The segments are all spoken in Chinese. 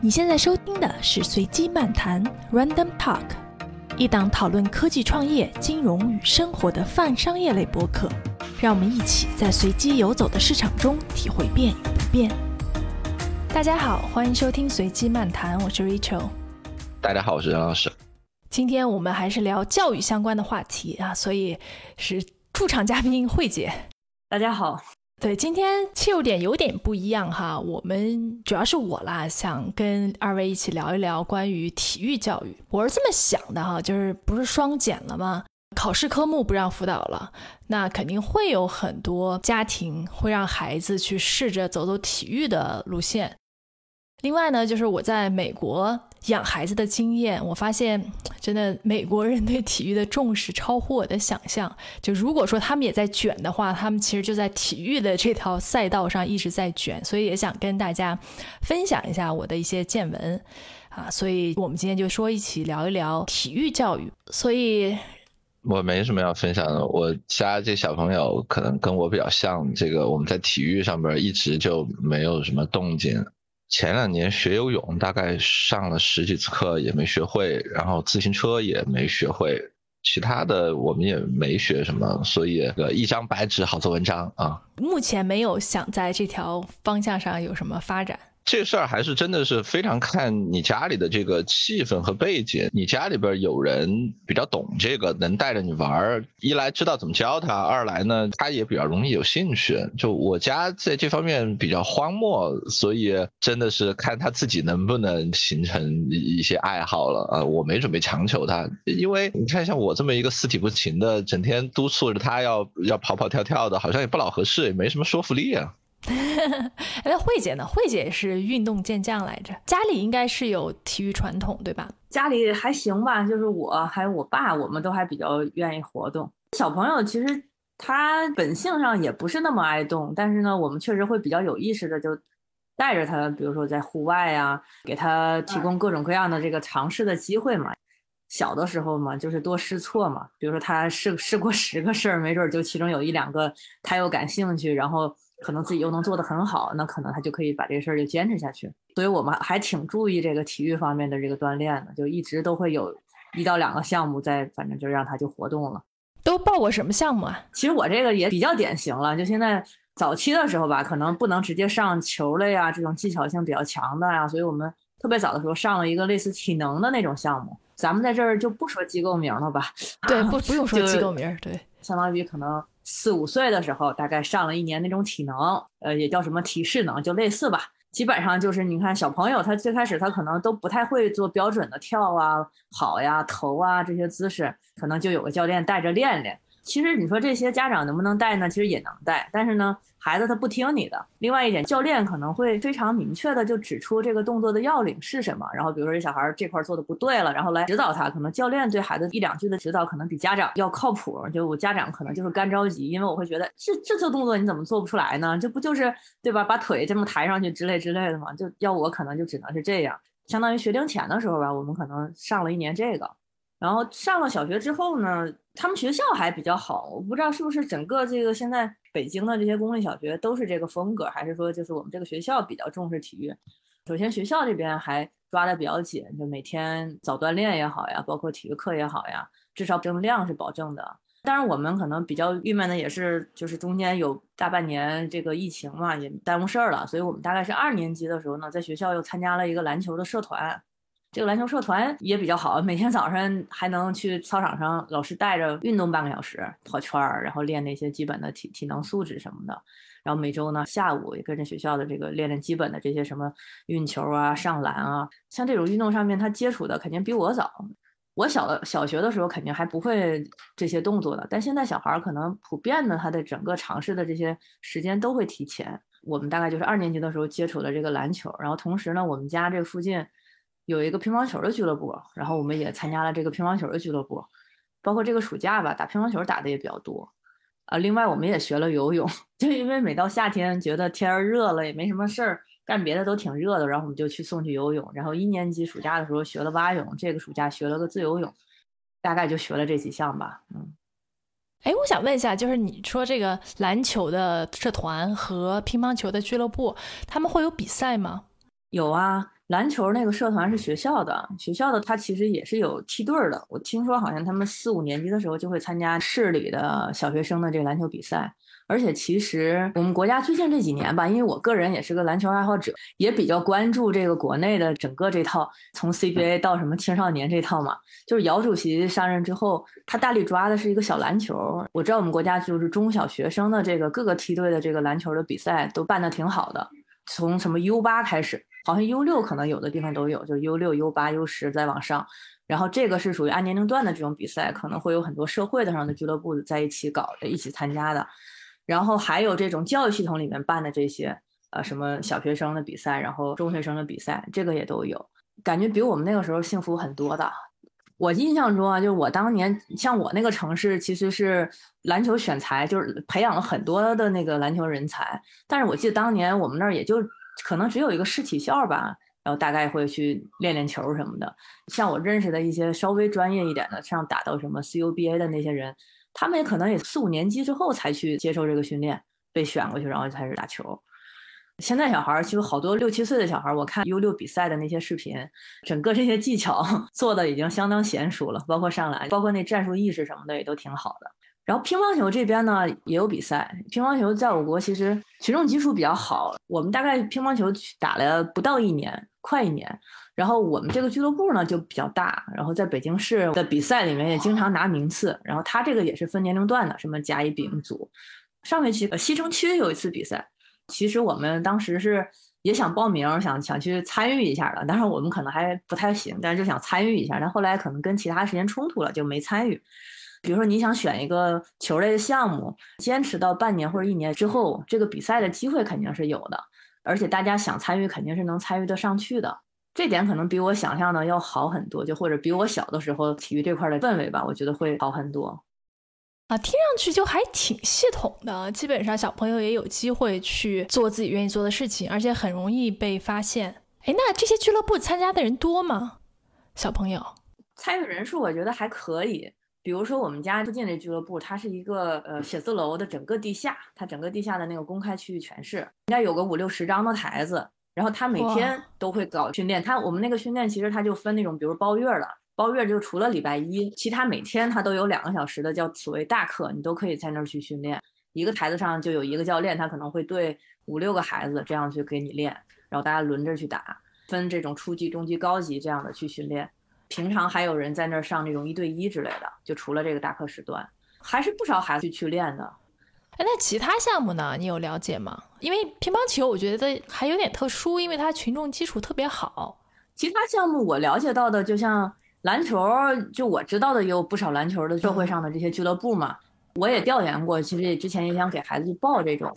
你现在收听的是随机漫谈 （Random Talk），一档讨论科技创业、金融与生活的泛商业类播客。让我们一起在随机游走的市场中体会变与不变。大家好，欢迎收听随机漫谈，我是 Rachel。大家好，我是杨老师。今天我们还是聊教育相关的话题啊，所以是驻场嘉宾慧姐。大家好。对，今天切入点有点不一样哈。我们主要是我啦，想跟二位一起聊一聊关于体育教育。我是这么想的哈，就是不是双减了吗？考试科目不让辅导了，那肯定会有很多家庭会让孩子去试着走走体育的路线。另外呢，就是我在美国养孩子的经验，我发现真的美国人对体育的重视超乎我的想象。就如果说他们也在卷的话，他们其实就在体育的这条赛道上一直在卷。所以也想跟大家分享一下我的一些见闻啊。所以我们今天就说一起聊一聊体育教育。所以我没什么要分享的，我家这小朋友可能跟我比较像，这个我们在体育上边一直就没有什么动静。前两年学游泳，大概上了十几次课也没学会，然后自行车也没学会，其他的我们也没学什么，所以一张白纸好做文章啊。目前没有想在这条方向上有什么发展。这事儿还是真的是非常看你家里的这个气氛和背景。你家里边有人比较懂这个，能带着你玩儿，一来知道怎么教他，二来呢他也比较容易有兴趣。就我家在这方面比较荒漠，所以真的是看他自己能不能形成一些爱好了啊。我没准备强求他，因为你看像我这么一个四体不勤的，整天督促着他要要跑跑跳跳的，好像也不老合适，也没什么说服力啊。那 慧姐呢？慧姐是运动健将来着，家里应该是有体育传统，对吧？家里还行吧，就是我还有我爸，我们都还比较愿意活动。小朋友其实他本性上也不是那么爱动，但是呢，我们确实会比较有意识的就带着他，比如说在户外啊，给他提供各种各样的这个尝试的机会嘛。小的时候嘛，就是多试错嘛。比如说他试试过十个事儿，没准就其中有一两个他又感兴趣，然后。可能自己又能做得很好，那可能他就可以把这个事儿就坚持下去。所以我们还挺注意这个体育方面的这个锻炼的，就一直都会有一到两个项目在，反正就让他就活动了。都报过什么项目啊？其实我这个也比较典型了，就现在早期的时候吧，可能不能直接上球类啊这种技巧性比较强的呀，所以我们特别早的时候上了一个类似体能的那种项目。咱们在这儿就不说机构名了吧？对，不不用说机构名，对，相当于可能。四五岁的时候，大概上了一年那种体能，呃，也叫什么体适能，就类似吧。基本上就是你看小朋友，他最开始他可能都不太会做标准的跳啊、跑呀、投啊这些姿势，可能就有个教练带着练练。其实你说这些家长能不能带呢？其实也能带，但是呢。孩子他不听你的。另外一点，教练可能会非常明确的就指出这个动作的要领是什么。然后比如说这小孩这块做的不对了，然后来指导他。可能教练对孩子一两句的指导，可能比家长要靠谱。就我家长可能就是干着急，因为我会觉得这这做动作你怎么做不出来呢？这不就是对吧？把腿这么抬上去之类之类的嘛。就要我可能就只能是这样。相当于学龄前的时候吧，我们可能上了一年这个。然后上了小学之后呢，他们学校还比较好。我不知道是不是整个这个现在。北京的这些公立小学都是这个风格，还是说就是我们这个学校比较重视体育？首先学校这边还抓的比较紧，就每天早锻炼也好呀，包括体育课也好呀，至少这量是保证的。当然我们可能比较郁闷的也是，就是中间有大半年这个疫情嘛，也耽误事儿了，所以我们大概是二年级的时候呢，在学校又参加了一个篮球的社团。这个篮球社团也比较好，每天早上还能去操场上，老师带着运动半个小时，跑圈儿，然后练那些基本的体体能素质什么的。然后每周呢下午也跟着学校的这个练练基本的这些什么运球啊、上篮啊，像这种运动上面他接触的肯定比我早。我小小学的时候肯定还不会这些动作的，但现在小孩儿可能普遍的他的整个尝试的这些时间都会提前。我们大概就是二年级的时候接触了这个篮球，然后同时呢，我们家这附近。有一个乒乓球的俱乐部，然后我们也参加了这个乒乓球的俱乐部，包括这个暑假吧，打乒乓球打的也比较多，啊，另外我们也学了游泳，就因为每到夏天觉得天热了也没什么事儿，干别的都挺热的，然后我们就去送去游泳，然后一年级暑假的时候学了蛙泳，这个暑假学了个自由泳，大概就学了这几项吧，嗯，哎，我想问一下，就是你说这个篮球的社团和乒乓球的俱乐部，他们会有比赛吗？有啊，篮球那个社团是学校的，学校的它其实也是有梯队的。我听说好像他们四五年级的时候就会参加市里的小学生的这个篮球比赛。而且其实我们国家最近这几年吧，因为我个人也是个篮球爱好者，也比较关注这个国内的整个这套从 CBA 到什么青少年这套嘛。就是姚主席上任之后，他大力抓的是一个小篮球。我知道我们国家就是中小学生的这个各个梯队的这个篮球的比赛都办得挺好的，从什么 U 八开始，好像 U 六可能有的地方都有，就 U 六、U 八、U 十再往上。然后这个是属于按年龄段的这种比赛，可能会有很多社会的上的俱乐部在一起搞，一起参加的。然后还有这种教育系统里面办的这些，呃，什么小学生的比赛，然后中学生的比赛，这个也都有，感觉比我们那个时候幸福很多的。我印象中啊，就是我当年像我那个城市，其实是篮球选材，就是培养了很多的那个篮球人才。但是我记得当年我们那儿也就可能只有一个市体校吧，然后大概会去练练球什么的。像我认识的一些稍微专业一点的，像打到什么 CUBA 的那些人。他们也可能也四五年级之后才去接受这个训练，被选过去，然后开始打球。现在小孩儿其实好多六七岁的小孩儿，我看 U 六比赛的那些视频，整个这些技巧 做的已经相当娴熟了，包括上篮，包括那战术意识什么的也都挺好的。然后乒乓球这边呢也有比赛，乒乓球在我国其实群众基础比较好，我们大概乒乓球打了不到一年，快一年。然后我们这个俱乐部呢就比较大，然后在北京市的比赛里面也经常拿名次。然后他这个也是分年龄段的，什么甲乙丙组。上学期西城区有一次比赛，其实我们当时是也想报名，想想去参与一下的，但是我们可能还不太行，但是就想参与一下。但后来可能跟其他时间冲突了，就没参与。比如说你想选一个球类的项目，坚持到半年或者一年之后，这个比赛的机会肯定是有的，而且大家想参与肯定是能参与得上去的。这点可能比我想象的要好很多，就或者比我小的时候体育这块的氛围吧，我觉得会好很多。啊，听上去就还挺系统的，基本上小朋友也有机会去做自己愿意做的事情，而且很容易被发现。哎，那这些俱乐部参加的人多吗？小朋友参与人数我觉得还可以。比如说我们家附近的俱乐部，它是一个呃写字楼的整个地下，它整个地下的那个公开区域全是，应该有个五六十张的台子。然后他每天都会搞训练，他我们那个训练其实他就分那种，比如包月的，包月就除了礼拜一，其他每天他都有两个小时的叫所谓大课，你都可以在那儿去训练。一个台子上就有一个教练，他可能会对五六个孩子这样去给你练，然后大家轮着去打，分这种初级、中级、高级这样的去训练。平常还有人在那儿上那种一对一之类的，就除了这个大课时段，还是不少孩子去去练的。哎，那其他项目呢？你有了解吗？因为乒乓球我觉得还有点特殊，因为它群众基础特别好。其他项目我了解到的，就像篮球，就我知道的也有不少篮球的社会上的这些俱乐部嘛。我也调研过，其实也之前也想给孩子报这种。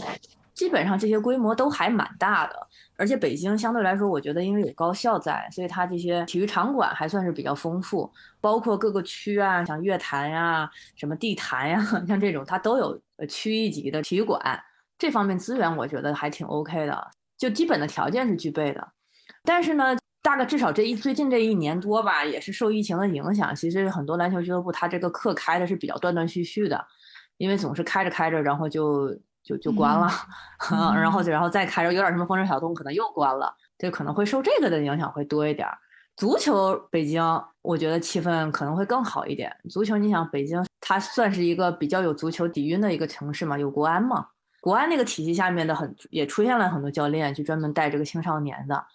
基本上这些规模都还蛮大的，而且北京相对来说，我觉得因为有高校在，所以它这些体育场馆还算是比较丰富，包括各个区啊，像乐坛呀、什么地坛呀，像这种它都有区一级的体育馆，这方面资源我觉得还挺 OK 的，就基本的条件是具备的。但是呢，大概至少这一最近这一年多吧，也是受疫情的影响，其实很多篮球俱乐部它这个课开的是比较断断续续的，因为总是开着开着，然后就。就就关了，然后就然后再开着，有点什么风吹小动，可能又关了，就可能会受这个的影响会多一点。足球北京，我觉得气氛可能会更好一点。足球，你想北京，它算是一个比较有足球底蕴的一个城市嘛，有国安嘛，国安那个体系下面的很也出现了很多教练，就专门带这个青少年的。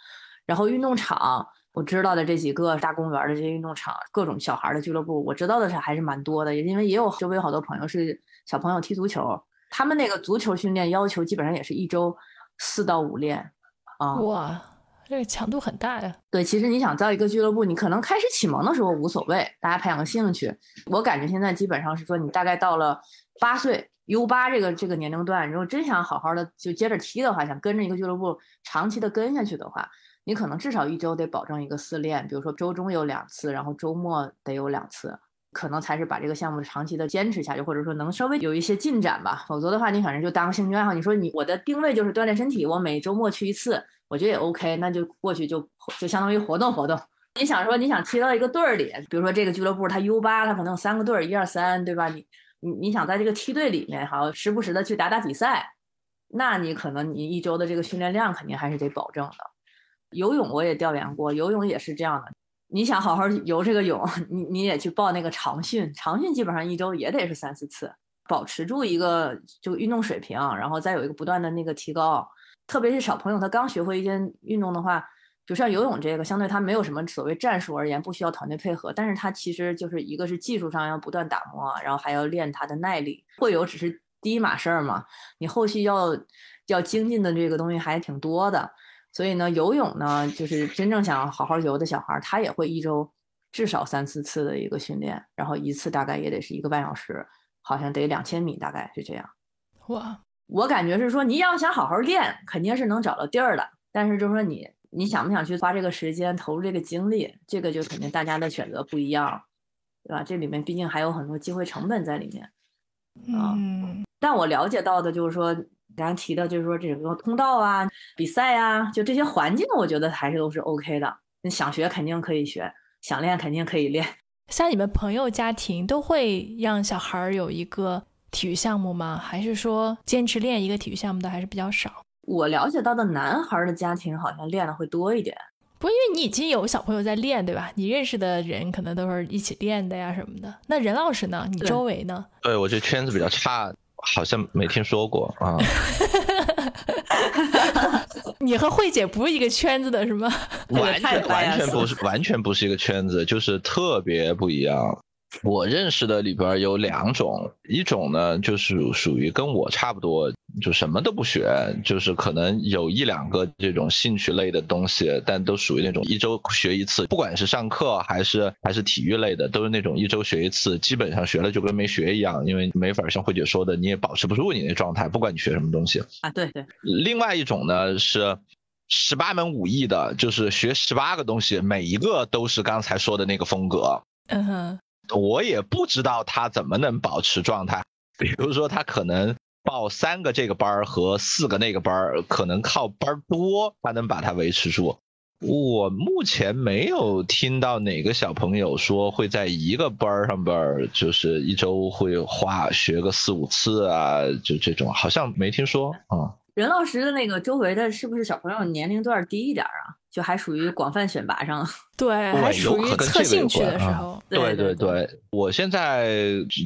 然后运动场，我知道的这几个大公园的这些运动场，各种小孩的俱乐部，我知道的是还是蛮多的，也因为也有周围有好多朋友是小朋友踢足球。他们那个足球训练要求基本上也是一周四到五练，啊，哇，这个强度很大呀。对，其实你想造一个俱乐部，你可能开始启蒙的时候无所谓，大家培养个兴趣。我感觉现在基本上是说，你大概到了八岁 U 八这个这个年龄段，如果真想好好的就接着踢的话，想跟着一个俱乐部长期的跟下去的话，你可能至少一周得保证一个四练，比如说周中有两次，然后周末得有两次。可能才是把这个项目长期的坚持下去，或者说能稍微有一些进展吧。否则的话，你反正就当兴趣爱好。你说你我的定位就是锻炼身体，我每周末去一次，我觉得也 OK。那就过去就就相当于活动活动。你想说你想踢到一个队儿里，比如说这个俱乐部它 U 八，它可能有三个队儿，一二三，对吧？你你你想在这个梯队里面，好时不时的去打打比赛，那你可能你一周的这个训练量肯定还是得保证的。游泳我也调研过，游泳也是这样的。你想好好游这个泳，你你也去报那个长训，长训基本上一周也得是三四次，保持住一个就运动水平，然后再有一个不断的那个提高。特别是小朋友他刚学会一件运动的话，就像游泳这个，相对他没有什么所谓战术而言，不需要团队配合，但是他其实就是一个是技术上要不断打磨，然后还要练他的耐力。会游只是第一码事儿嘛，你后续要要精进的这个东西还挺多的。所以呢，游泳呢，就是真正想好好游的小孩，他也会一周至少三四次的一个训练，然后一次大概也得是一个半小时，好像得两千米，大概是这样。哇，我感觉是说，你要想好好练，肯定是能找到地儿的。但是就是说，你你想不想去花这个时间，投入这个精力，这个就肯定大家的选择不一样，对吧？这里面毕竟还有很多机会成本在里面。嗯，但我了解到的就是说。刚刚提的就是说这个通道啊、比赛啊，就这些环境，我觉得还是都是 OK 的。你想学肯定可以学，想练肯定可以练。像你们朋友家庭都会让小孩有一个体育项目吗？还是说坚持练一个体育项目的还是比较少？我了解到的男孩的家庭好像练的会多一点。不，因为你已经有小朋友在练，对吧？你认识的人可能都是一起练的呀什么的。那任老师呢？你周围呢？对我这圈子比较差。好像没听说过啊。你和慧姐不是一个圈子的是吗？完全完全不是，完全不是一个圈子，就是特别不一样。我认识的里边有两种，一种呢就是属于跟我差不多，就什么都不学，就是可能有一两个这种兴趣类的东西，但都属于那种一周学一次，不管是上课还是还是体育类的，都是那种一周学一次，基本上学了就跟没学一样，因为没法像慧姐说的，你也保持不住你那状态，不管你学什么东西啊。对对。另外一种呢是十八门武艺的，就是学十八个东西，每一个都是刚才说的那个风格。嗯哼。我也不知道他怎么能保持状态，比如说他可能报三个这个班儿和四个那个班儿，可能靠班多他能把它维持住。我目前没有听到哪个小朋友说会在一个班儿上边，就是一周会花学个四五次啊，就这种好像没听说啊。任老师的那个周围的是不是小朋友年龄段低一点啊？就还属于广泛选拔上，对，还属于测兴趣的时候。对对对，我现在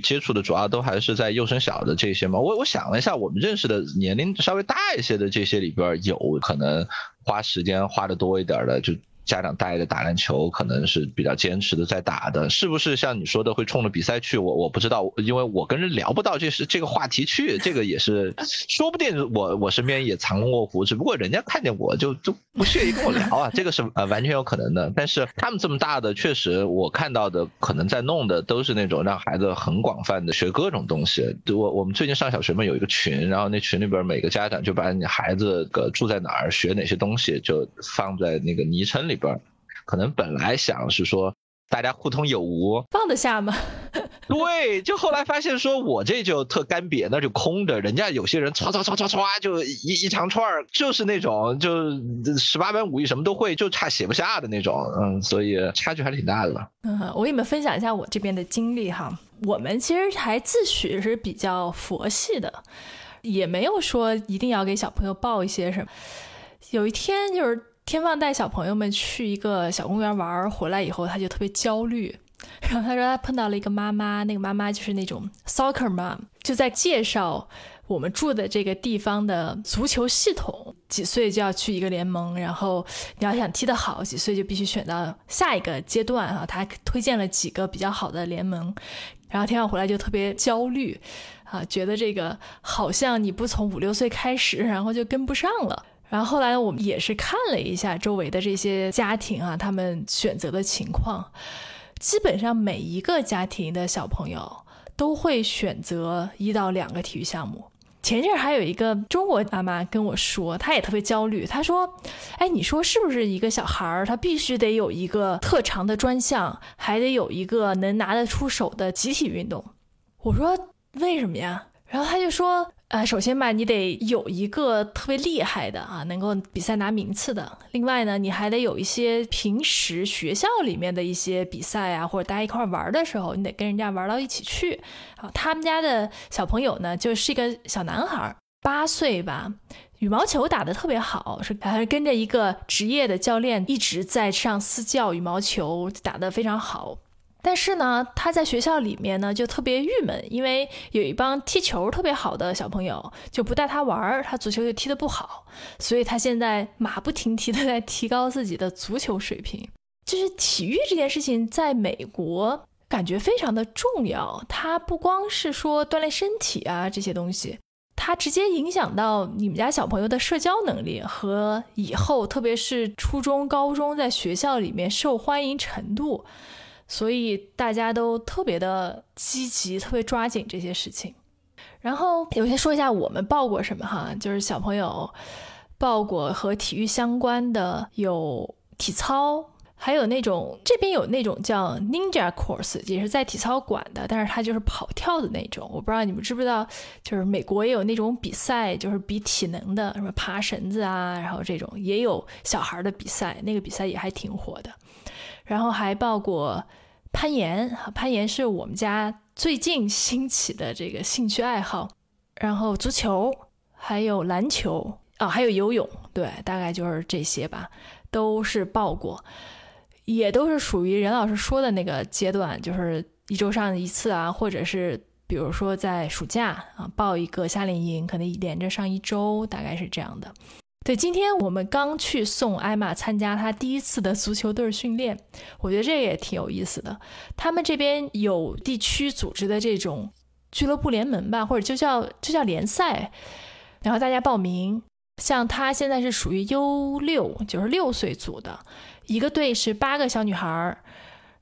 接触的主要都还是在幼升小的这些嘛。我我想了一下，我们认识的年龄稍微大一些的这些里边，有可能花时间花的多一点的就。家长带着打篮球，可能是比较坚持的在打的，是不是像你说的会冲着比赛去？我我不知道，因为我跟人聊不到这是这个话题去，这个也是说不定我我身边也藏龙卧虎，只不过人家看见我就就不屑于跟我聊啊，这个是呃完全有可能的。但是他们这么大的，确实我看到的可能在弄的都是那种让孩子很广泛的学各种东西。我我们最近上小学嘛，有一个群，然后那群里边每个家长就把你孩子个住在哪儿，学哪些东西，就放在那个昵称里。边可能本来想是说大家互通有无，放得下吗？对，就后来发现说我这就特干瘪，那就空着。人家有些人唰唰唰唰唰就一一长串儿，就是那种就十八般武艺什么都会，就差写不下的那种。嗯，所以差距还是挺大的吧。嗯，我给你们分享一下我这边的经历哈。我们其实还自诩是比较佛系的，也没有说一定要给小朋友报一些什么。有一天就是。天放带小朋友们去一个小公园玩，回来以后他就特别焦虑。然后他说他碰到了一个妈妈，那个妈妈就是那种 soccer mom，就在介绍我们住的这个地方的足球系统。几岁就要去一个联盟，然后你要想踢得好，几岁就必须选到下一个阶段啊。他推荐了几个比较好的联盟，然后天放回来就特别焦虑啊，觉得这个好像你不从五六岁开始，然后就跟不上了。然后后来我们也是看了一下周围的这些家庭啊，他们选择的情况，基本上每一个家庭的小朋友都会选择一到两个体育项目。前阵儿还有一个中国妈妈跟我说，她也特别焦虑，她说：“哎，你说是不是一个小孩儿，他必须得有一个特长的专项，还得有一个能拿得出手的集体运动？”我说：“为什么呀？”然后他就说。呃，首先吧，你得有一个特别厉害的啊，能够比赛拿名次的。另外呢，你还得有一些平时学校里面的一些比赛啊，或者大家一块玩的时候，你得跟人家玩到一起去。好，他们家的小朋友呢，就是一个小男孩，八岁吧，羽毛球打得特别好，是还是跟着一个职业的教练一直在上私教羽毛球，打得非常好。但是呢，他在学校里面呢就特别郁闷，因为有一帮踢球特别好的小朋友就不带他玩儿，他足球就踢得不好，所以他现在马不停蹄的在提高自己的足球水平。就是体育这件事情，在美国感觉非常的重要，它不光是说锻炼身体啊这些东西，它直接影响到你们家小朋友的社交能力和以后，特别是初中、高中在学校里面受欢迎程度。所以大家都特别的积极，特别抓紧这些事情。然后，我先说一下我们报过什么哈，就是小朋友报过和体育相关的，有体操，还有那种这边有那种叫 Ninja Course，也是在体操馆的，但是它就是跑跳的那种。我不知道你们知不知道，就是美国也有那种比赛，就是比体能的，什么爬绳子啊，然后这种也有小孩的比赛，那个比赛也还挺火的。然后还报过。攀岩啊，攀岩是我们家最近兴起的这个兴趣爱好。然后足球，还有篮球啊，还有游泳，对，大概就是这些吧，都是报过，也都是属于任老师说的那个阶段，就是一周上一次啊，或者是比如说在暑假啊报一个夏令营，可能连着上一周，大概是这样的。对，今天我们刚去送艾玛参加她第一次的足球队训练，我觉得这个也挺有意思的。他们这边有地区组织的这种俱乐部联盟吧，或者就叫就叫联赛，然后大家报名。像她现在是属于 U 六，就是六岁组的一个队是八个小女孩儿，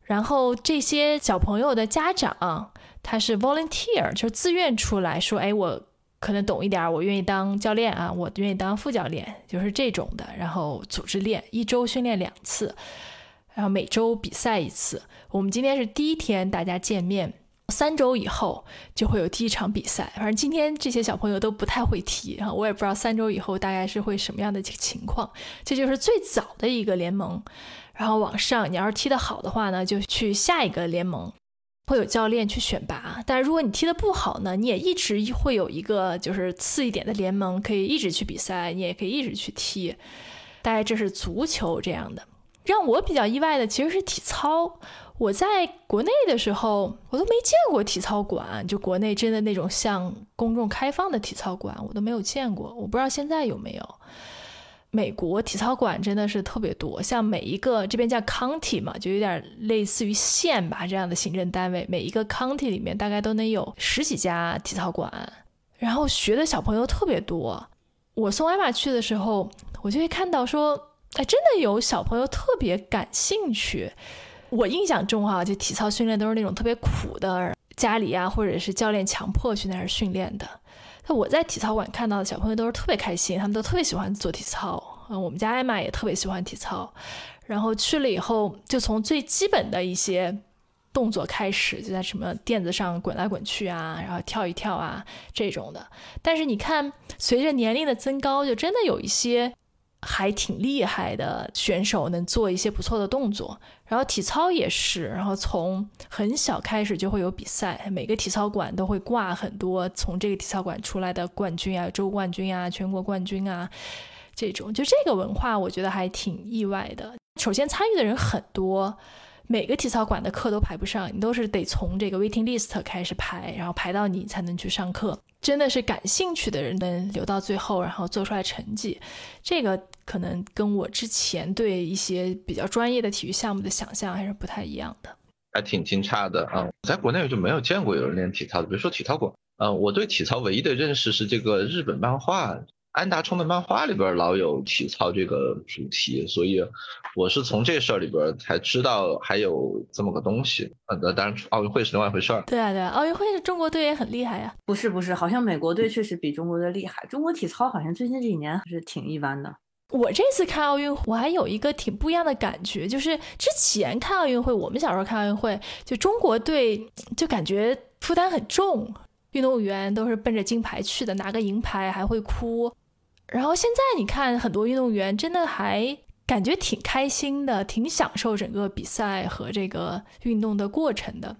然后这些小朋友的家长他是 volunteer，就是自愿出来说，哎我。可能懂一点，我愿意当教练啊，我愿意当副教练，就是这种的。然后组织练，一周训练两次，然后每周比赛一次。我们今天是第一天，大家见面，三周以后就会有第一场比赛。反正今天这些小朋友都不太会踢，然后我也不知道三周以后大概是会什么样的情况。这就是最早的一个联盟，然后往上，你要是踢得好的话呢，就去下一个联盟。会有教练去选拔，但是如果你踢得不好呢，你也一直会有一个就是次一点的联盟，可以一直去比赛，你也可以一直去踢。大概这是足球这样的。让我比较意外的其实是体操。我在国内的时候，我都没见过体操馆，就国内真的那种向公众开放的体操馆，我都没有见过。我不知道现在有没有。美国体操馆真的是特别多，像每一个这边叫 county 嘛，就有点类似于县吧这样的行政单位，每一个 county 里面大概都能有十几家体操馆，然后学的小朋友特别多。我送艾玛去的时候，我就会看到说，哎，真的有小朋友特别感兴趣。我印象中哈，就体操训练都是那种特别苦的，家里啊或者是教练强迫去那儿训练的。我在体操馆看到的小朋友都是特别开心，他们都特别喜欢做体操。嗯，我们家艾玛也特别喜欢体操。然后去了以后，就从最基本的一些动作开始，就在什么垫子上滚来滚去啊，然后跳一跳啊这种的。但是你看，随着年龄的增高，就真的有一些。还挺厉害的选手，能做一些不错的动作。然后体操也是，然后从很小开始就会有比赛，每个体操馆都会挂很多从这个体操馆出来的冠军啊、州冠军啊、全国冠军啊，这种就这个文化，我觉得还挺意外的。首先参与的人很多。每个体操馆的课都排不上，你都是得从这个 waiting list 开始排，然后排到你才能去上课。真的是感兴趣的人能留到最后，然后做出来成绩。这个可能跟我之前对一些比较专业的体育项目的想象还是不太一样的。还挺惊诧的啊，在国内就没有见过有人练体操的，比如说体操馆。嗯，我对体操唯一的认识是这个日本漫画。安达充的漫画里边老有体操这个主题，所以我是从这事儿里边才知道还有这么个东西。呃，当然奥运会是另外一回事儿。对啊，对啊，奥运会是中国队也很厉害呀。不是不是，好像美国队确实比中国队厉害。中国体操好像最近这几年还是挺一般的。我这次看奥运，我还有一个挺不一样的感觉，就是之前看奥运会，我们小时候看奥运会，就中国队就感觉负担很重，运动员都是奔着金牌去的，拿个银牌还会哭。然后现在你看，很多运动员真的还感觉挺开心的，挺享受整个比赛和这个运动的过程的，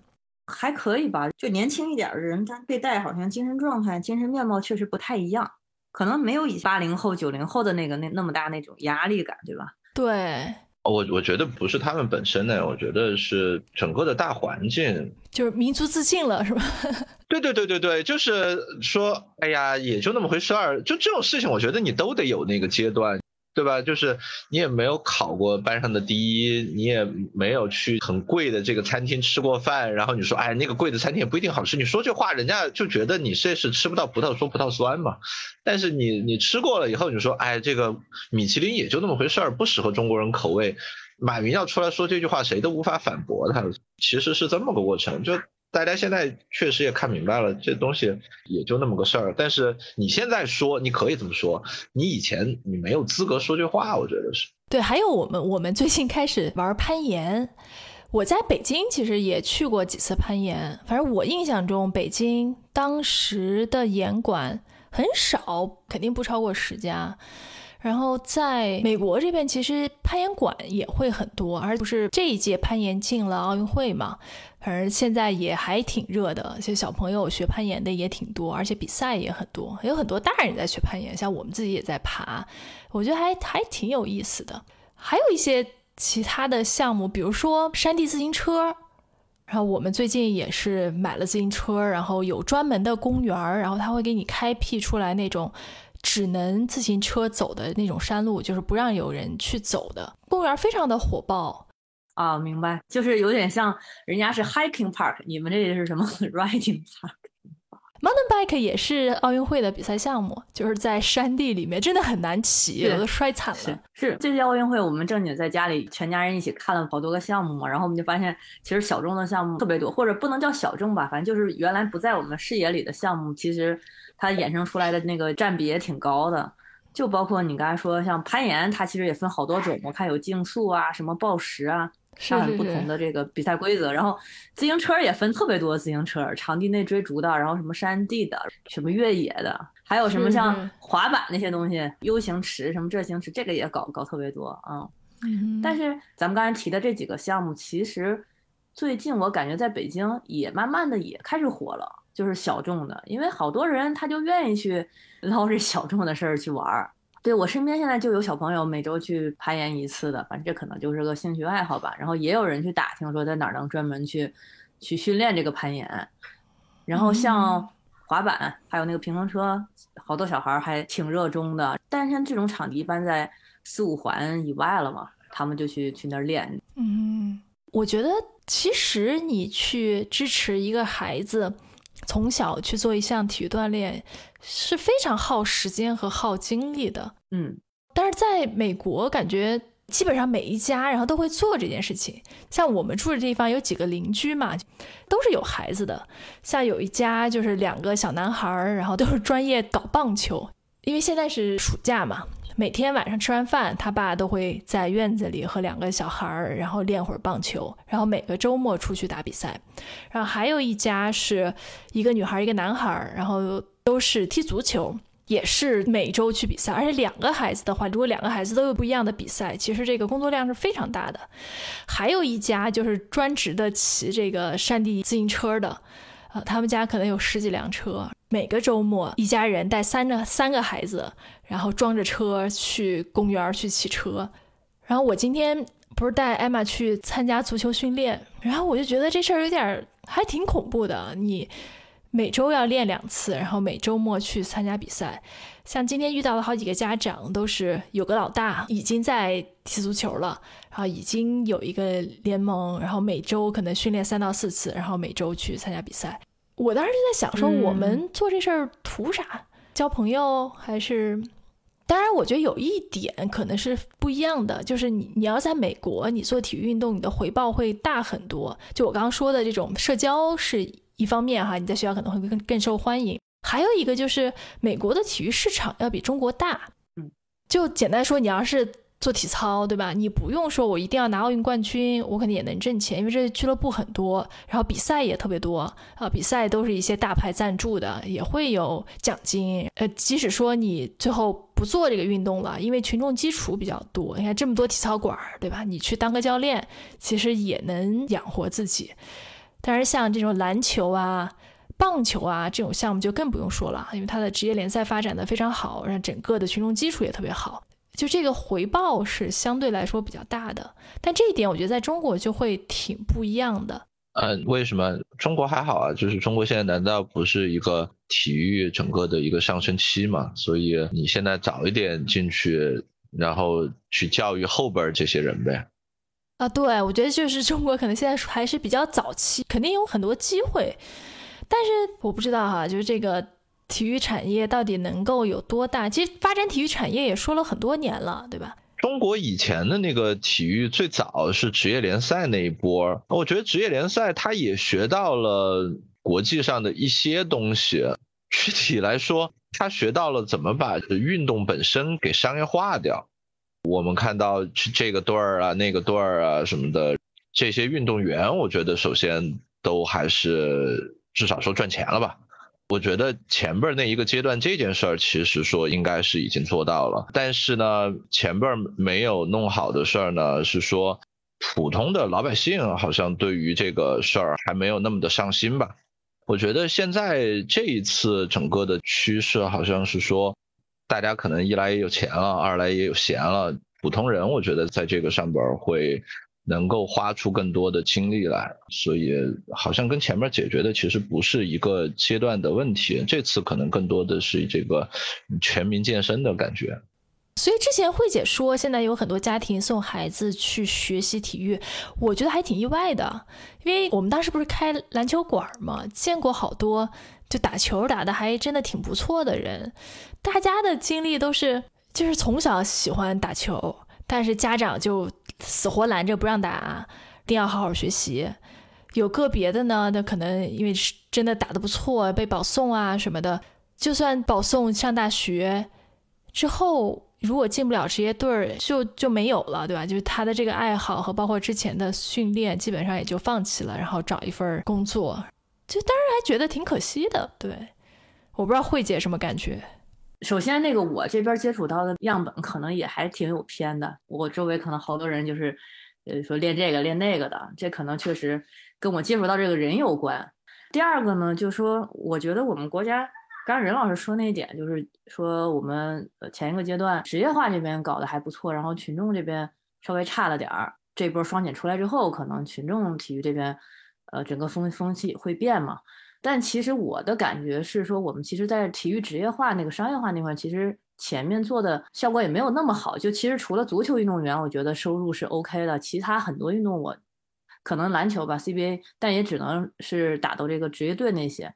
还可以吧。就年轻一点的人，他对待好像精神状态、精神面貌确实不太一样。可能没有以八零后、九零后的那个那那么大那种压力感，对吧？对，我我觉得不是他们本身呢，我觉得是整个的大环境，就是民族自信了，是吧？对对对对对，就是说，哎呀，也就那么回事儿，就这种事情，我觉得你都得有那个阶段。对吧？就是你也没有考过班上的第一，你也没有去很贵的这个餐厅吃过饭，然后你说，哎，那个贵的餐厅也不一定好吃。你说这话，人家就觉得你这是吃不到葡萄说葡萄酸嘛。但是你你吃过了以后，你说，哎，这个米其林也就那么回事儿，不适合中国人口味。马云要出来说这句话，谁都无法反驳他。其实是这么个过程，就。大家现在确实也看明白了，这东西也就那么个事儿。但是你现在说，你可以这么说，你以前你没有资格说这话，我觉得是。对，还有我们，我们最近开始玩攀岩。我在北京其实也去过几次攀岩，反正我印象中北京当时的岩馆很少，肯定不超过十家。然后在美国这边，其实攀岩馆也会很多，而不是这一届攀岩进了奥运会嘛。反正现在也还挺热的，其实小朋友学攀岩的也挺多，而且比赛也很多，有很多大人在学攀岩，像我们自己也在爬，我觉得还还挺有意思的。还有一些其他的项目，比如说山地自行车，然后我们最近也是买了自行车，然后有专门的公园然后他会给你开辟出来那种。只能自行车走的那种山路，就是不让有人去走的公园，非常的火爆啊！明白，就是有点像人家是 hiking park，你们这里是什么 riding park？Mountain bike 也是奥运会的比赛项目，就是在山地里面，真的很难骑，有的摔惨了。是这届奥运会，我们正经在家里全家人一起看了好多个项目嘛，然后我们就发现，其实小众的项目特别多，或者不能叫小众吧，反正就是原来不在我们视野里的项目，其实。它衍生出来的那个占比也挺高的，就包括你刚才说像攀岩，它其实也分好多种，我看有竞速啊，什么报时啊，上不同的这个比赛规则。然后自行车也分特别多，自行车场地内追逐的，然后什么山地的，什么越野的，还有什么像滑板那些东西，U 型池什么这型池，这个也搞搞特别多啊。但是咱们刚才提的这几个项目，其实最近我感觉在北京也慢慢的也开始火了。就是小众的，因为好多人他就愿意去 捞这小众的事儿去玩儿。对我身边现在就有小朋友每周去攀岩一次的，反正这可能就是个兴趣爱好吧。然后也有人去打听说在哪儿能专门去去训练这个攀岩。然后像滑板还有那个平衡车，好多小孩还挺热衷的。但是像这种场地一般在四五环以外了嘛，他们就去去那儿练。嗯，我觉得其实你去支持一个孩子。从小去做一项体育锻炼是非常耗时间和耗精力的，嗯，但是在美国，感觉基本上每一家然后都会做这件事情。像我们住的地方有几个邻居嘛，都是有孩子的。像有一家就是两个小男孩儿，然后都是专业搞棒球，因为现在是暑假嘛。每天晚上吃完饭，他爸都会在院子里和两个小孩儿，然后练会儿棒球，然后每个周末出去打比赛。然后还有一家是一个女孩一个男孩儿，然后都是踢足球，也是每周去比赛。而且两个孩子的话，如果两个孩子都有不一样的比赛，其实这个工作量是非常大的。还有一家就是专职的骑这个山地自行车的。呃，他们家可能有十几辆车，每个周末一家人带三个三个孩子，然后装着车去公园去骑车。然后我今天不是带艾玛去参加足球训练，然后我就觉得这事儿有点还挺恐怖的。你每周要练两次，然后每周末去参加比赛。像今天遇到了好几个家长，都是有个老大已经在踢足球了，然后已经有一个联盟，然后每周可能训练三到四次，然后每周去参加比赛。我当时就在想，说我们做这事儿图啥？交朋友还是？当然，我觉得有一点可能是不一样的，就是你你要在美国，你做体育运动，你的回报会大很多。就我刚刚说的这种社交是一方面哈，你在学校可能会更更受欢迎。还有一个就是美国的体育市场要比中国大。嗯，就简单说，你要是。做体操对吧？你不用说，我一定要拿奥运冠军，我肯定也能挣钱，因为这俱乐部很多，然后比赛也特别多啊，比赛都是一些大牌赞助的，也会有奖金。呃，即使说你最后不做这个运动了，因为群众基础比较多，你看这么多体操馆，对吧？你去当个教练，其实也能养活自己。但是像这种篮球啊、棒球啊这种项目就更不用说了，因为它的职业联赛发展的非常好，让整个的群众基础也特别好，就这个回报是相对来说比较大的。但这一点我觉得在中国就会挺不一样的。呃，为什么中国还好啊？就是中国现在难道不是一个体育整个的一个上升期嘛？所以你现在早一点进去，然后去教育后边这些人呗。啊，对，我觉得就是中国可能现在还是比较早期，肯定有很多机会，但是我不知道哈，就是这个体育产业到底能够有多大？其实发展体育产业也说了很多年了，对吧？中国以前的那个体育最早是职业联赛那一波，我觉得职业联赛它也学到了国际上的一些东西。具体来说，他学到了怎么把运动本身给商业化掉。我们看到这个队儿啊、那个队儿啊什么的，这些运动员，我觉得首先都还是至少说赚钱了吧。我觉得前边那一个阶段这件事儿，其实说应该是已经做到了，但是呢，前边没有弄好的事儿呢，是说普通的老百姓好像对于这个事儿还没有那么的上心吧。我觉得现在这一次整个的趋势好像是说，大家可能一来也有钱了，二来也有闲了，普通人我觉得在这个上边会。能够花出更多的精力来，所以好像跟前面解决的其实不是一个阶段的问题，这次可能更多的是这个全民健身的感觉。所以之前慧姐说，现在有很多家庭送孩子去学习体育，我觉得还挺意外的，因为我们当时不是开篮球馆嘛，见过好多就打球打的还真的挺不错的人，大家的经历都是就是从小喜欢打球，但是家长就。死活拦着不让打，一定要好好学习。有个别的呢，那可能因为是真的打得不错，被保送啊什么的。就算保送上大学之后，如果进不了职业队儿，就就没有了，对吧？就是他的这个爱好和包括之前的训练，基本上也就放弃了，然后找一份工作。就当然还觉得挺可惜的。对，我不知道慧姐什么感觉。首先，那个我这边接触到的样本可能也还挺有偏的。我周围可能好多人就是，呃，说练这个练那个的，这可能确实跟我接触到这个人有关。第二个呢，就说我觉得我们国家，刚才任老师说那一点，就是说我们呃前一个阶段职业化这边搞得还不错，然后群众这边稍微差了点儿。这波双减出来之后，可能群众体育这边，呃，整个风风气会变嘛。但其实我的感觉是说，我们其实，在体育职业化那个商业化那块，其实前面做的效果也没有那么好。就其实除了足球运动员，我觉得收入是 OK 的，其他很多运动我可能篮球吧，CBA，但也只能是打到这个职业队那些。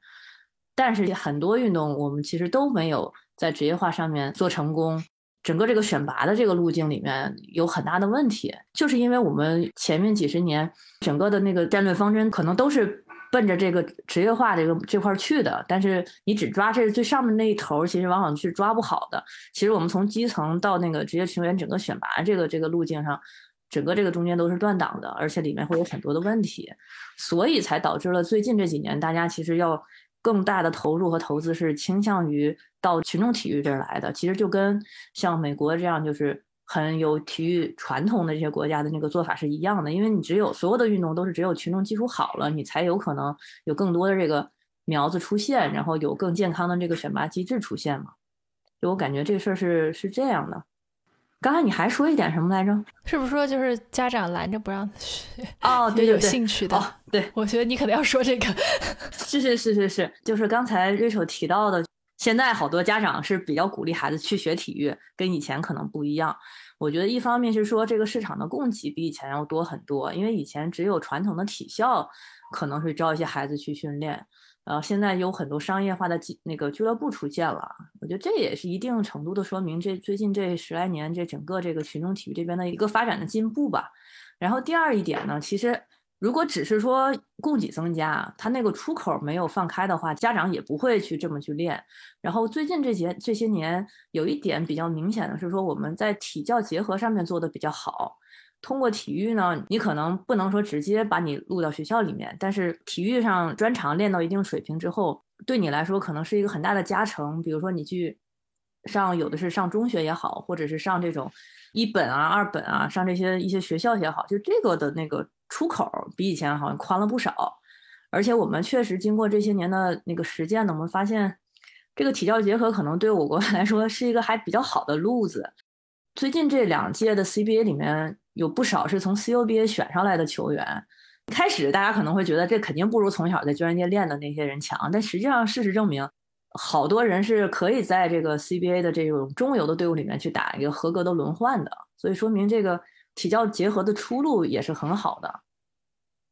但是很多运动我们其实都没有在职业化上面做成功，整个这个选拔的这个路径里面有很大的问题，就是因为我们前面几十年整个的那个战略方针可能都是。奔着这个职业化这个这块去的，但是你只抓这最上面那一头，其实往往是抓不好的。其实我们从基层到那个职业球员整个选拔这个这个路径上，整个这个中间都是断档的，而且里面会有很多的问题，所以才导致了最近这几年大家其实要更大的投入和投资是倾向于到群众体育这儿来的。其实就跟像美国这样就是。很有体育传统的这些国家的那个做法是一样的，因为你只有所有的运动都是只有群众基础好了，你才有可能有更多的这个苗子出现，然后有更健康的这个选拔机制出现嘛。就我感觉这个事儿是是这样的。刚才你还说一点什么来着？是不是说就是家长拦着不让学哦，对，有兴趣的。对，我觉得你可能要说这个。是是是是是，就是刚才瑞秋提到的。现在好多家长是比较鼓励孩子去学体育，跟以前可能不一样。我觉得一方面是说这个市场的供给比以前要多很多，因为以前只有传统的体校可能是招一些孩子去训练，呃，现在有很多商业化的那个俱乐部出现了。我觉得这也是一定程度的说明这最近这十来年这整个这个群众体育这边的一个发展的进步吧。然后第二一点呢，其实。如果只是说供给增加，它那个出口没有放开的话，家长也不会去这么去练。然后最近这些这些年，有一点比较明显的是说，我们在体教结合上面做的比较好。通过体育呢，你可能不能说直接把你录到学校里面，但是体育上专长练到一定水平之后，对你来说可能是一个很大的加成。比如说你去上有的是上中学也好，或者是上这种一本啊、二本啊，上这些一些学校也好，就这个的那个。出口比以前好像宽了不少，而且我们确实经过这些年的那个实践呢，我们发现这个体教结合可能对我国 来说是一个还比较好的路子。最近这两届的 CBA 里面有不少是从 CUBA 选上来的球员。开始大家可能会觉得这肯定不如从小在专业练的那些人强，但实际上事实证明，好多人是可以在这个 CBA 的这种中游的队伍里面去打一个合格的轮换的。所以说明这个体教结合的出路也是很好的。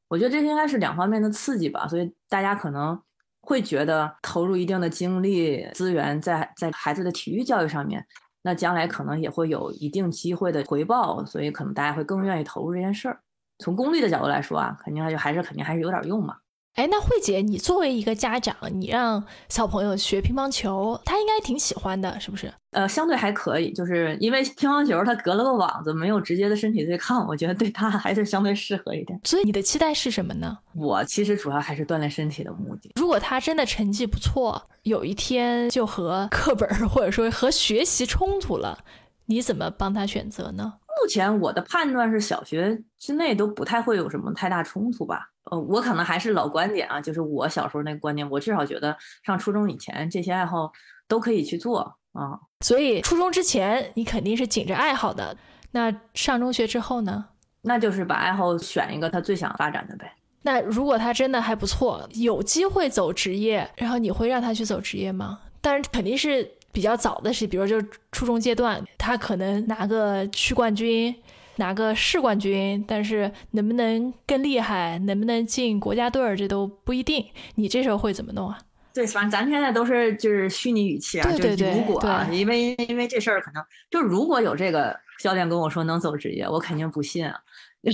我觉得这应该是两方面的刺激吧。所以大家可能会觉得投入一定的精力资源在在孩子的体育教育上面，那将来可能也会有一定机会的回报，所以可能大家会更愿意投入这件事儿。从功利的角度来说啊，肯定还就还是肯定还是有点用嘛。哎，那慧姐，你作为一个家长，你让小朋友学乒乓球，他应该挺喜欢的，是不是？呃，相对还可以，就是因为乒乓球它隔了个网子，没有直接的身体对抗，我觉得对他 还是相对适合一点。所以你的期待是什么呢？我其实主要还是锻炼身体的目的。如果他真的成绩不错，有一天就和课本或者说和学习冲突了，你怎么帮他选择呢？目前我的判断是，小学之内都不太会有什么太大冲突吧。呃，我可能还是老观点啊，就是我小时候那个观念，我至少觉得上初中以前这些爱好都可以去做啊。所以初中之前你肯定是紧着爱好的，那上中学之后呢？那就是把爱好选一个他最想发展的呗。那如果他真的还不错，有机会走职业，然后你会让他去走职业吗？但是肯定是。比较早的是，比如就是初中阶段，他可能拿个区冠军，拿个市冠军，但是能不能更厉害，能不能进国家队儿，这都不一定。你这时候会怎么弄啊？对，反正咱现在都是就是虚拟语气啊，就如果啊，因为因为这事儿可能就如果有这个教练跟我说能走职业，我肯定不信啊，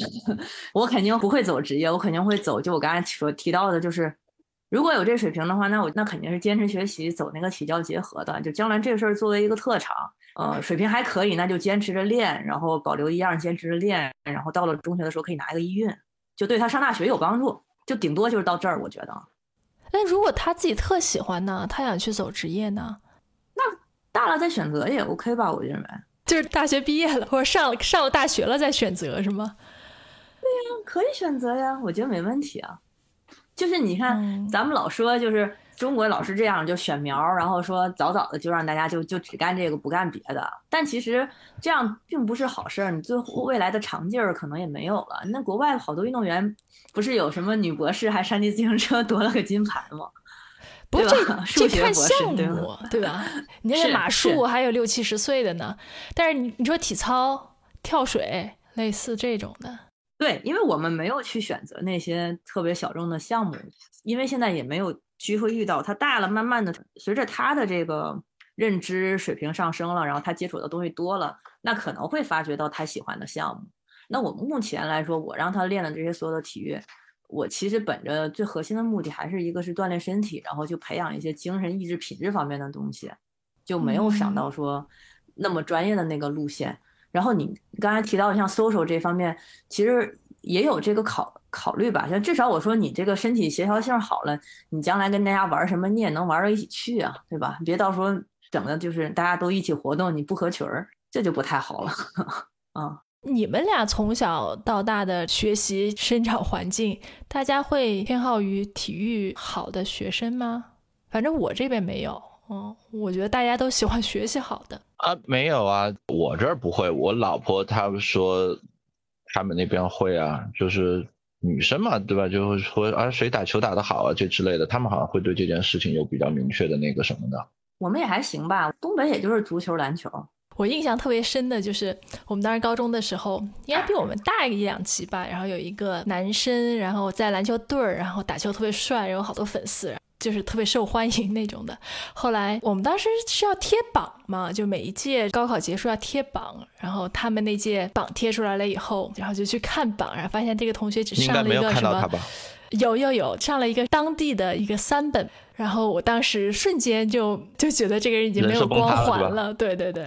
我肯定不会走职业，我肯定会走。就我刚才所提到的，就是。如果有这水平的话，那我那肯定是坚持学习，走那个体教结合的。就将来这个事儿作为一个特长，呃，水平还可以，那就坚持着练，然后保留一样，坚持着练，然后到了中学的时候可以拿一个一运，就对他上大学有帮助。就顶多就是到这儿，我觉得。那如果他自己特喜欢呢？他想去走职业呢？那大了再选择也 OK 吧？我认为，就是大学毕业了或者上了上了大学了再选择是吗？对呀，可以选择呀，我觉得没问题啊。就是你看，咱们老说就是中国老是这样，就选苗，然后说早早的就让大家就就只干这个不干别的。但其实这样并不是好事儿，你最后未来的长劲儿可能也没有了。那国外好多运动员不是有什么女博士还山地自行车夺了个金牌吗？不是这这看项目对吧？你那马术还有六七十岁的呢。但是你你说体操、跳水类似这种的。对，因为我们没有去选择那些特别小众的项目，因为现在也没有机会遇到。他大了，慢慢的随着他的这个认知水平上升了，然后他接触的东西多了，那可能会发掘到他喜欢的项目。那我们目前来说，我让他练的这些所有的体育，我其实本着最核心的目的，还是一个是锻炼身体，然后就培养一些精神意志品质方面的东西，就没有想到说那么专业的那个路线。然后你刚才提到像 social 这方面，其实也有这个考考虑吧。像至少我说你这个身体协调性好了，你将来跟大家玩什么，你也能玩到一起去啊，对吧？别到时候整的就是大家都一起活动，你不合群儿，这就不太好了。啊，你们俩从小到大的学习生长环境，大家会偏好于体育好的学生吗？反正我这边没有。哦，我觉得大家都喜欢学习好的啊，没有啊，我这儿不会。我老婆她说，他们那边会啊，就是女生嘛，对吧？就会说啊，谁打球打得好啊，这之类的，他们好像会对这件事情有比较明确的那个什么的。我们也还行吧，东北也就是足球、篮球。我印象特别深的就是，我们当时高中的时候，应该比我们大一两级吧，然后有一个男生，然后在篮球队儿，然后打球特别帅，然后好多粉丝。就是特别受欢迎那种的。后来我们当时是要贴榜嘛，就每一届高考结束要贴榜，然后他们那届榜贴出来了以后，然后就去看榜，然后发现这个同学只上了一个什么？有有有，上了一个当地的一个三本。然后我当时瞬间就就觉得这个人已经没有光环了。对对对，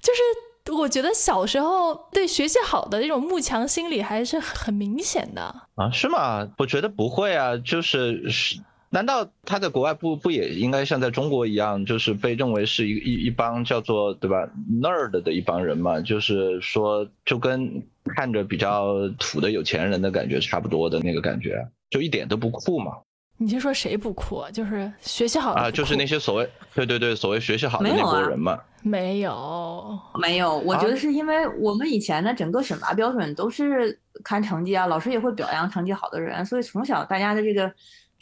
就是我觉得小时候对学习好的这种慕强心理还是很明显的啊？是吗？我觉得不会啊，就是是。难道他在国外不不也应该像在中国一样，就是被认为是一一一帮叫做对吧 nerd 的一帮人嘛？就是说，就跟看着比较土的有钱人的感觉差不多的那个感觉，就一点都不酷嘛。你就说谁不酷？就是学习好的啊，就是那些所谓对对对，所谓学习好的那波人嘛。没有，没有。我觉得是因为我们以前的整个选拔标准都是看成绩啊，老师也会表扬成绩好的人，所以从小大家的这个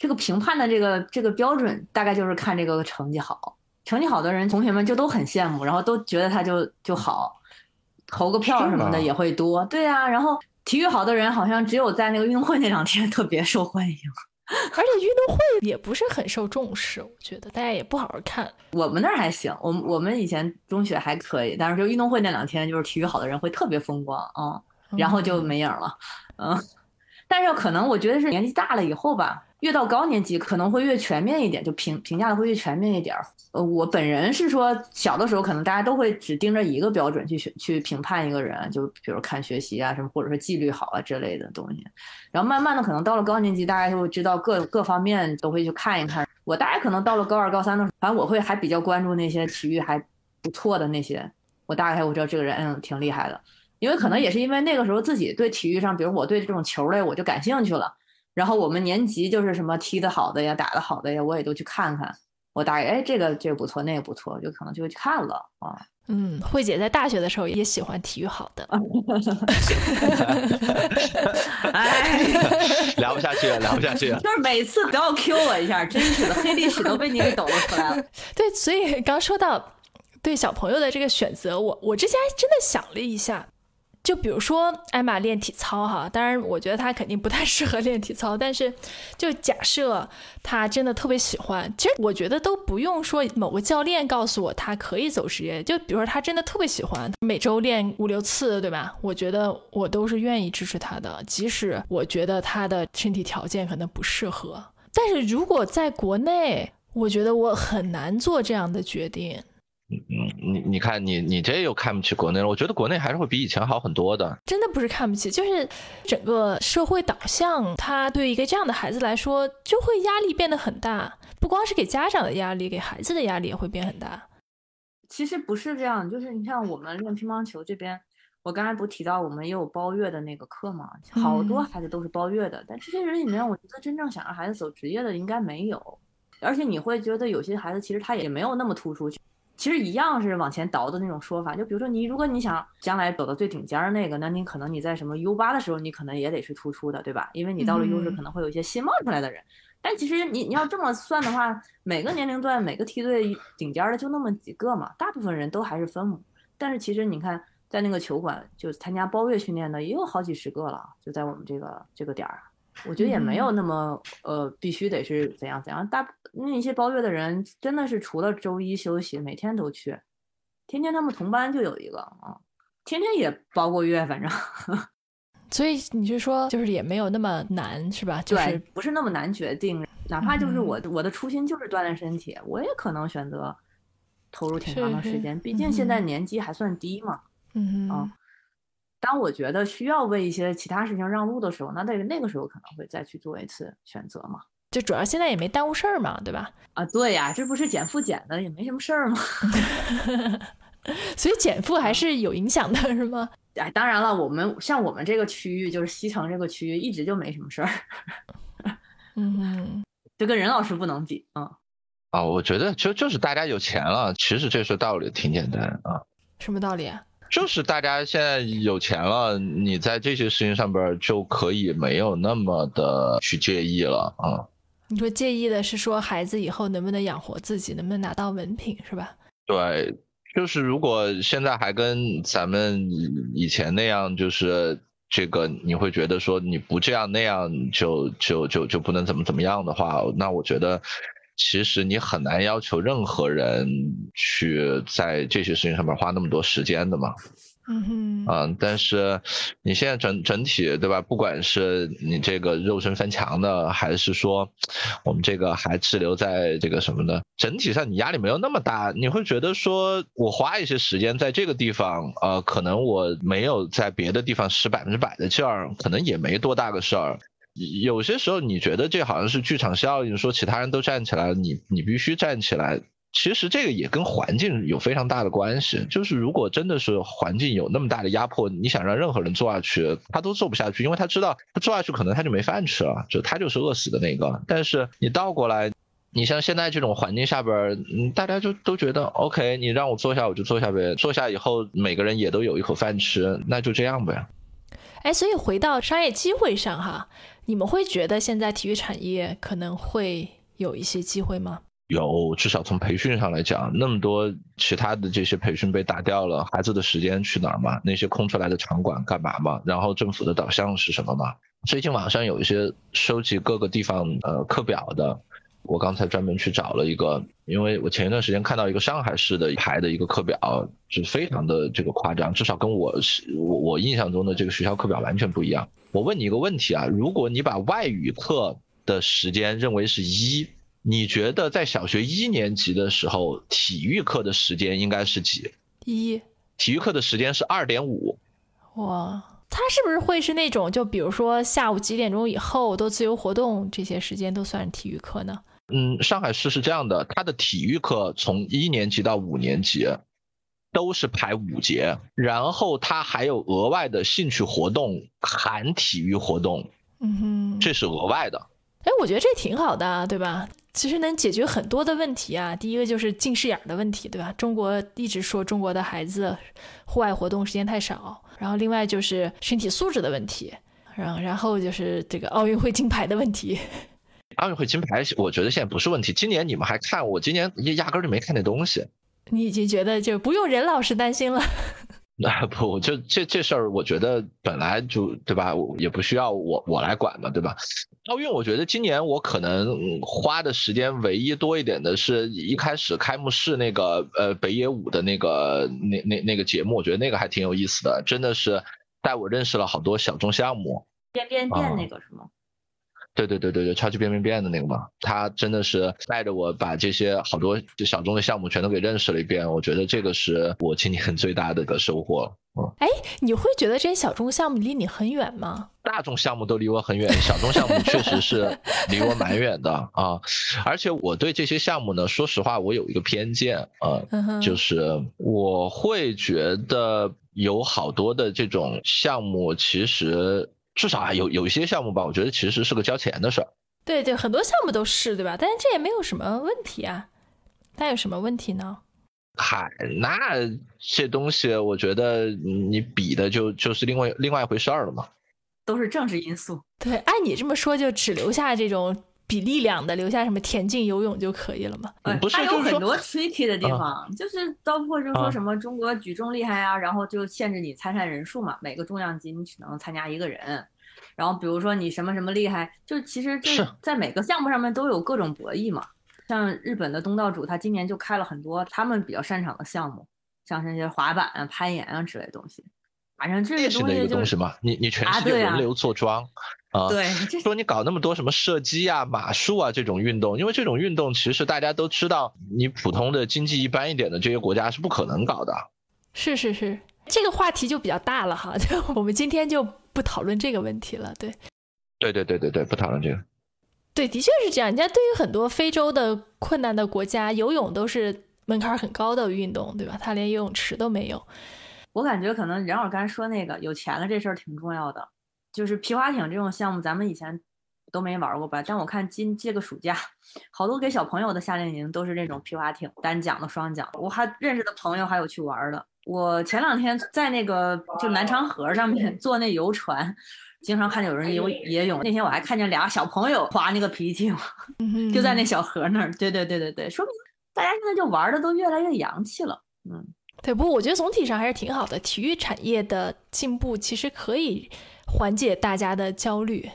这个评判的这个这个标准大概就是看这个成绩好，成绩好的人同学们就都很羡慕，然后都觉得他就就好，投个票什么的也会多。对啊，然后体育好的人好像只有在那个运动会那两天 特别受欢迎。而且运动会也不是很受重视，我觉得大家也不好好看。我们那儿还行，我们我们以前中学还可以，但是就运动会那两天，就是体育好的人会特别风光啊，然后就没影了，嗯。但是可能我觉得是年纪大了以后吧。越到高年级可能会越全面一点，就评评价的会越全面一点。呃，我本人是说，小的时候可能大家都会只盯着一个标准去选去评判一个人，就比如看学习啊什么，或者说纪律好啊之类的东西。然后慢慢的，可能到了高年级，大家就会知道各各方面都会去看一看。我大概可能到了高二、高三的时候，反正我会还比较关注那些体育还不错的那些，我大概我知道这个人嗯挺厉害的，因为可能也是因为那个时候自己对体育上，比如我对这种球类我就感兴趣了。然后我们年级就是什么踢得好的呀，打得好的呀，我也都去看看。我大概哎，这个这个不错，那个不错，就可能就会去看了啊。嗯，慧姐在大学的时候也喜欢体育好的。哎，聊不下去了，聊不下去了。就是每次都要 Q 我一下，真是的，黑历史都被你给抖了出来了。对，所以刚说到对小朋友的这个选择，我我之前还真的想了一下。就比如说艾玛练体操哈，当然我觉得她肯定不太 适合练体操，但是就假设她真的特别喜欢，其实我觉得都不用说某个教练告诉我她可以走职业，就比如说她真的特别喜欢，每周练五六次，对吧？我觉得我都是愿意支持她的，即使我觉得她的身体条件可能不适合。但是如果在国内，我觉得我很难做这样的决定。嗯，你你看，你你这又看不起国内了。我觉得国内还是会比以前好很多的。真的不是看不起，就是整个社会导向，他对一个这样的孩子来说，就会压力变得很大。不光是给家长的压力，给孩子的压力也会变很大。其实不是这样，就是你像我们练乒乓球这边，我刚才不提到我们也有包月的那个课嘛，好多孩子都是包月的。但这些人里面，我觉得真正想让孩子走职业的应该没有。而且你会觉得有些孩子其实他也没有那么突出。其实一样是往前倒的那种说法，就比如说你，如果你想将来走到最顶尖儿那个，那你可能你在什么 U 八的时候，你可能也得是突出的，对吧？因为你到了 U 十可能会有一些新冒出来的人。但其实你你要这么算的话，每个年龄段每个梯队顶尖的就那么几个嘛，大部分人都还是分母。但是其实你看，在那个球馆就参加包月训练的也有好几十个了，就在我们这个这个点儿。我觉得也没有那么呃，必须得是怎样怎样。大那些包月的人真的是除了周一休息，每天都去，天天他们同班就有一个啊，天天也包过月，反正。所以你是说，就是也没有那么难，是吧？对，不是那么难决定。哪怕就是我我的初心就是锻炼身体，我也可能选择投入挺长的时间，毕竟现在年纪还算低嘛。嗯啊。当我觉得需要为一些其他事情让路的时候，那在那个时候可能会再去做一次选择嘛。就主要现在也没耽误事儿嘛，对吧？啊，对呀，这不是减负减的，也没什么事儿嘛。所以减负还是有影响的，是吗？哎，当然了，我们像我们这个区域，就是西城这个区域，一直就没什么事儿。嗯，就跟任老师不能比啊。啊，我觉得就就是大家有钱了，其实这是道理挺简单啊。什么道理啊？就是大家现在有钱了，你在这些事情上边就可以没有那么的去介意了啊。你说介意的是说孩子以后能不能养活自己，能不能拿到文凭，是吧？对，就是如果现在还跟咱们以前那样，就是这个你会觉得说你不这样那样就就就就不能怎么怎么样的话，那我觉得。其实你很难要求任何人去在这些事情上面花那么多时间的嘛。嗯哼。嗯，但是你现在整整体对吧？不管是你这个肉身翻墙的，还是说我们这个还滞留在这个什么的，整体上你压力没有那么大。你会觉得说我花一些时间在这个地方，呃，可能我没有在别的地方使百分之百的劲儿，可能也没多大个事儿。有些时候你觉得这好像是剧场效应，说其他人都站起来了，你你必须站起来，其实这个也跟环境有非常大的关系。就是如果真的是环境有那么大的压迫，你想让任何人坐下去，他都坐不下去，因为他知道他坐下去可能他就没饭吃了，就他就是饿死的那个。但是你倒过来，你像现在这种环境下边，嗯，大家就都觉得 OK，你让我坐下我就坐下呗，坐下以后每个人也都有一口饭吃，那就这样呗。哎，所以回到商业机会上哈，你们会觉得现在体育产业可能会有一些机会吗？有，至少从培训上来讲，那么多其他的这些培训被打掉了，孩子的时间去哪儿嘛？那些空出来的场馆干嘛嘛？然后政府的导向是什么嘛？最近网上有一些收集各个地方呃课表的，我刚才专门去找了一个，因为我前一段时间看到一个上海市的排的一个课表，是非常的这个夸张，至少跟我是我我印象中的这个学校课表完全不一样。我问你一个问题啊，如果你把外语课的时间认为是一。你觉得在小学一年级的时候，体育课的时间应该是几？一。体育课的时间是二点五。哇，他是不是会是那种，就比如说下午几点钟以后都自由活动，这些时间都算体育课呢？嗯，上海市是这样的，他的体育课从一年级到五年级都是排五节，然后他还有额外的兴趣活动，含体育活动。嗯哼，这是额外的。哎，我觉得这挺好的，对吧？其实能解决很多的问题啊。第一个就是近视眼的问题，对吧？中国一直说中国的孩子户外活动时间太少，然后另外就是身体素质的问题，然然后就是这个奥运会金牌的问题。奥运会金牌，我觉得现在不是问题。今年你们还看？我今年压根就没看那东西。你已经觉得就不用任老师担心了。那不，就这这事儿，我觉得本来就对吧？我也不需要我我来管嘛，对吧？奥运，我觉得今年我可能花的时间唯一多一点的是一开始开幕式那个呃北野武的那个那那那个节目，我觉得那个还挺有意思的，真的是带我认识了好多小众项目。变变变那个是吗？对对对对对，超级变变变的那个嘛，他真的是带着我把这些好多就小众的项目全都给认识了一遍，我觉得这个是我今年最大的一个收获。嗯，哎，你会觉得这些小众项目离你很远吗？大众项目都离我很远，小众项目确实是离我蛮远的啊。而且我对这些项目呢，说实话，我有一个偏见啊，就是我会觉得有好多的这种项目其实。至少还，有有一些项目吧，我觉得其实是个交钱的事儿。对对，很多项目都是对吧？但是这也没有什么问题啊。那有什么问题呢？嗨，那这东西我觉得你比的就就是另外另外一回事儿了嘛。都是政治因素。对，按你这么说，就只留下这种比力量的，留下什么田径、游泳就可以了嘛？不是，它有很多 tricky 的地方，就是包括就说什么中国举重厉害啊，然后就限制你参赛人数嘛，每个重量级你只能参加一个人。然后比如说你什么什么厉害，就其实这在每个项目上面都有各种博弈嘛。像日本的东道主，他今年就开了很多他们比较擅长的项目，像那些滑板啊、攀岩啊之类的东西。反正这些东西东西嘛，你你全世界轮流坐庄啊。对，说你搞那么多什么射击啊、马术啊这种运动，因为这种运动其实大家都知道，你普通的经济一般一点的这些国家是不可能搞的。是是是，这个话题就比较大了哈，就我们今天就。不讨论这个问题了，对，对对对对对，不讨论这个，对，的确是这样。人家对于很多非洲的困难的国家，游泳都是门槛很高的运动，对吧？他连游泳池都没有。我感觉可能任老师刚才说那个有钱了这事儿挺重要的，就是皮划艇这种项目，咱们以前都没玩过吧？但我看今这个暑假，好多给小朋友的夏令营都是那种皮划艇，单桨的、双桨。我还认识的朋友还有去玩的。我前两天在那个就南昌河上面 坐那游船，经常看见有人游野泳。那天我还看见俩小朋友划那个皮艇，就在那小河那儿。对对对对对，说明大家现在就玩的都越来越洋气了。嗯，对。不过我觉得总体上还是挺好的，体育产业的进步其实可以缓解大家的焦虑。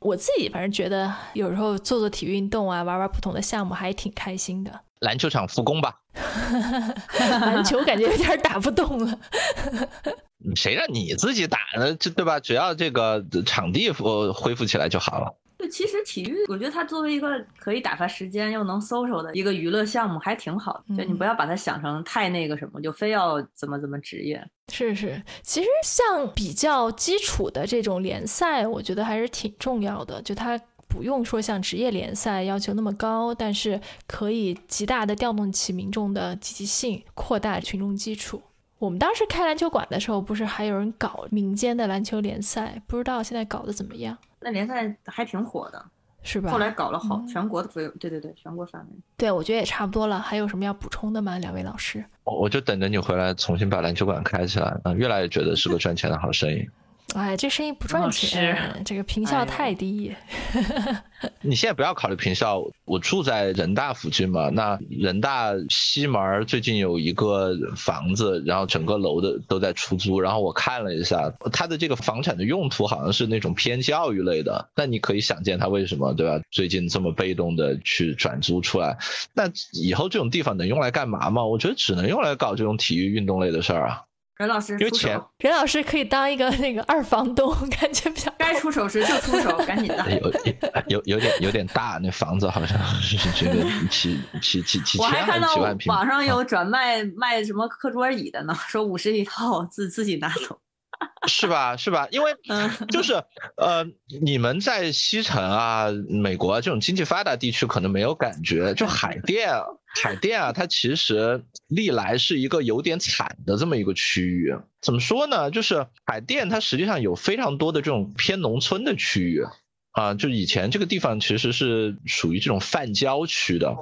我自己反正觉得有时候做做体育运动啊，玩玩不同的项目还挺开心的。篮球场复工吧，篮球感觉有点打不动了。谁让你自己打呢？这对吧？只要这个场地复恢复起来就好了。对，其实体育，我觉得它作为一个可以打发时间又能 social 的一个娱乐项目，还挺好的。就你不要把它想成太那个什么，就非要怎么怎么职业。是是，其实像比较基础的这种联赛，我觉得还是挺重要的。就它。不用说像职业联赛要求那么高，但是可以极大的调动起民众的积极性，扩大群众基础。我们当时开篮球馆的时候，不是还有人搞民间的篮球联赛？不知道现在搞得怎么样？那联赛还挺火的，是吧？后来搞了好嗯全国的，对对对，全国范围。对，我觉得也差不多了。还有什么要补充的吗？两位老师？我我就等着你回来重新把篮球馆开起来，嗯，越来越觉得是个赚钱的好生意。哎，这生意不赚钱，师这个坪效太低。你现在不要考虑坪效，我住在人大附近嘛，那人大西门儿最近有一个房子，然后整个楼的都在出租，然后我看了一下，它的这个房产的用途好像是那种偏教育类的，那你可以想见它为什么对吧？最近这么被动的去转租出来，那以后这种地方能用来干嘛吗？我觉得只能用来搞这种体育运动类的事儿啊。任老师出因为钱手，任老师可以当一个那个二房东，感觉比较该出手时就出手，赶紧的。有有有点有点大，那房子好像是这个几几几几千还看到是几万平？网上啊有转卖卖什么课桌椅的呢，说五十一套，自自己拿走。是吧？是吧？因为 嗯，就是呃，你们在西城啊、美国啊这种经济发达地区可能没有感觉，就海淀，海淀啊，它其实历来是一个有点惨的这么一个区域。怎么说呢？就是海淀它实际上有非常多的这种偏农村的区域啊，就以前这个地方其实是属于这种泛郊区的。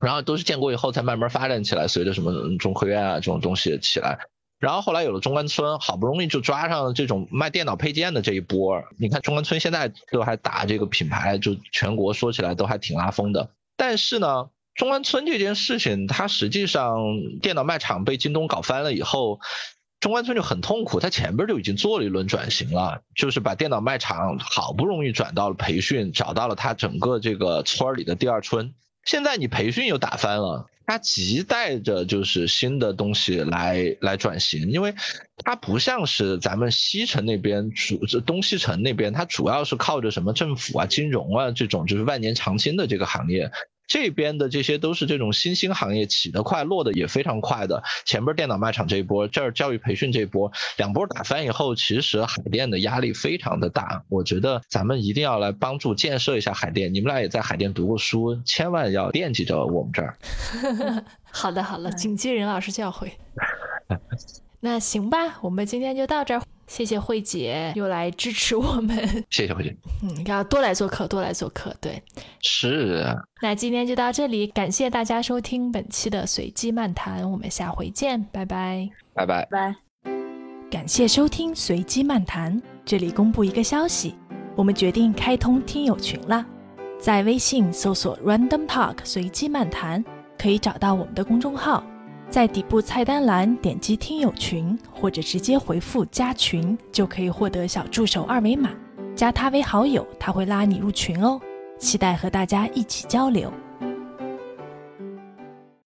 然后都是建国以后才慢慢发展起来，随着什么中科院啊这种东西起来，然后后来有了中关村，好不容易就抓上了这种卖电脑配件的这一波。你看中关村现在都还打这个品牌，就全国说起来都还挺拉风的。但是呢，中关村这件事情，它实际上电脑卖场被京东搞翻了以后。中关村就很痛苦，它前边就已经做了一轮转型了，就是把电脑卖场好不容易转到了培训，找到了它整个这个村儿里的第二春。现在你培训又打翻了，它急待着就是新的东西来来转型，因为它不像是咱们西城那边主这东西城那边，它主要是靠着什么政府啊、金融啊这种就是万年长青的这个行业。这边的这些都是这种新兴行业，起得快，落得也非常快的。前边电脑卖场这一波，这儿教育培训这一波，两波打翻以后，其实海淀的压力非常的大。我觉得咱们一定要来帮助建设一下海淀。你们俩也在海淀读过书，千万要惦记着我们这儿。好的，好的，谨记任老师教诲。那行吧，我们今天就到这儿。谢谢慧姐又来支持我们，谢谢慧姐。嗯，要多来做客，多来做客。对，是啊，那今天就到这里，感谢大家收听本期的随机漫谈，我们下回见，拜拜。拜拜。拜。感谢收听随机漫谈，这里公布一个消息，我们决定开通听友群了，在微信搜索 Random Talk 随机漫谈，可以找到我们的公众号，在底部菜单栏点击听友群，或者直接回复加群，就可以获得小助手二维码，加他为好友，他会拉你入群哦。期待和大家一起交流。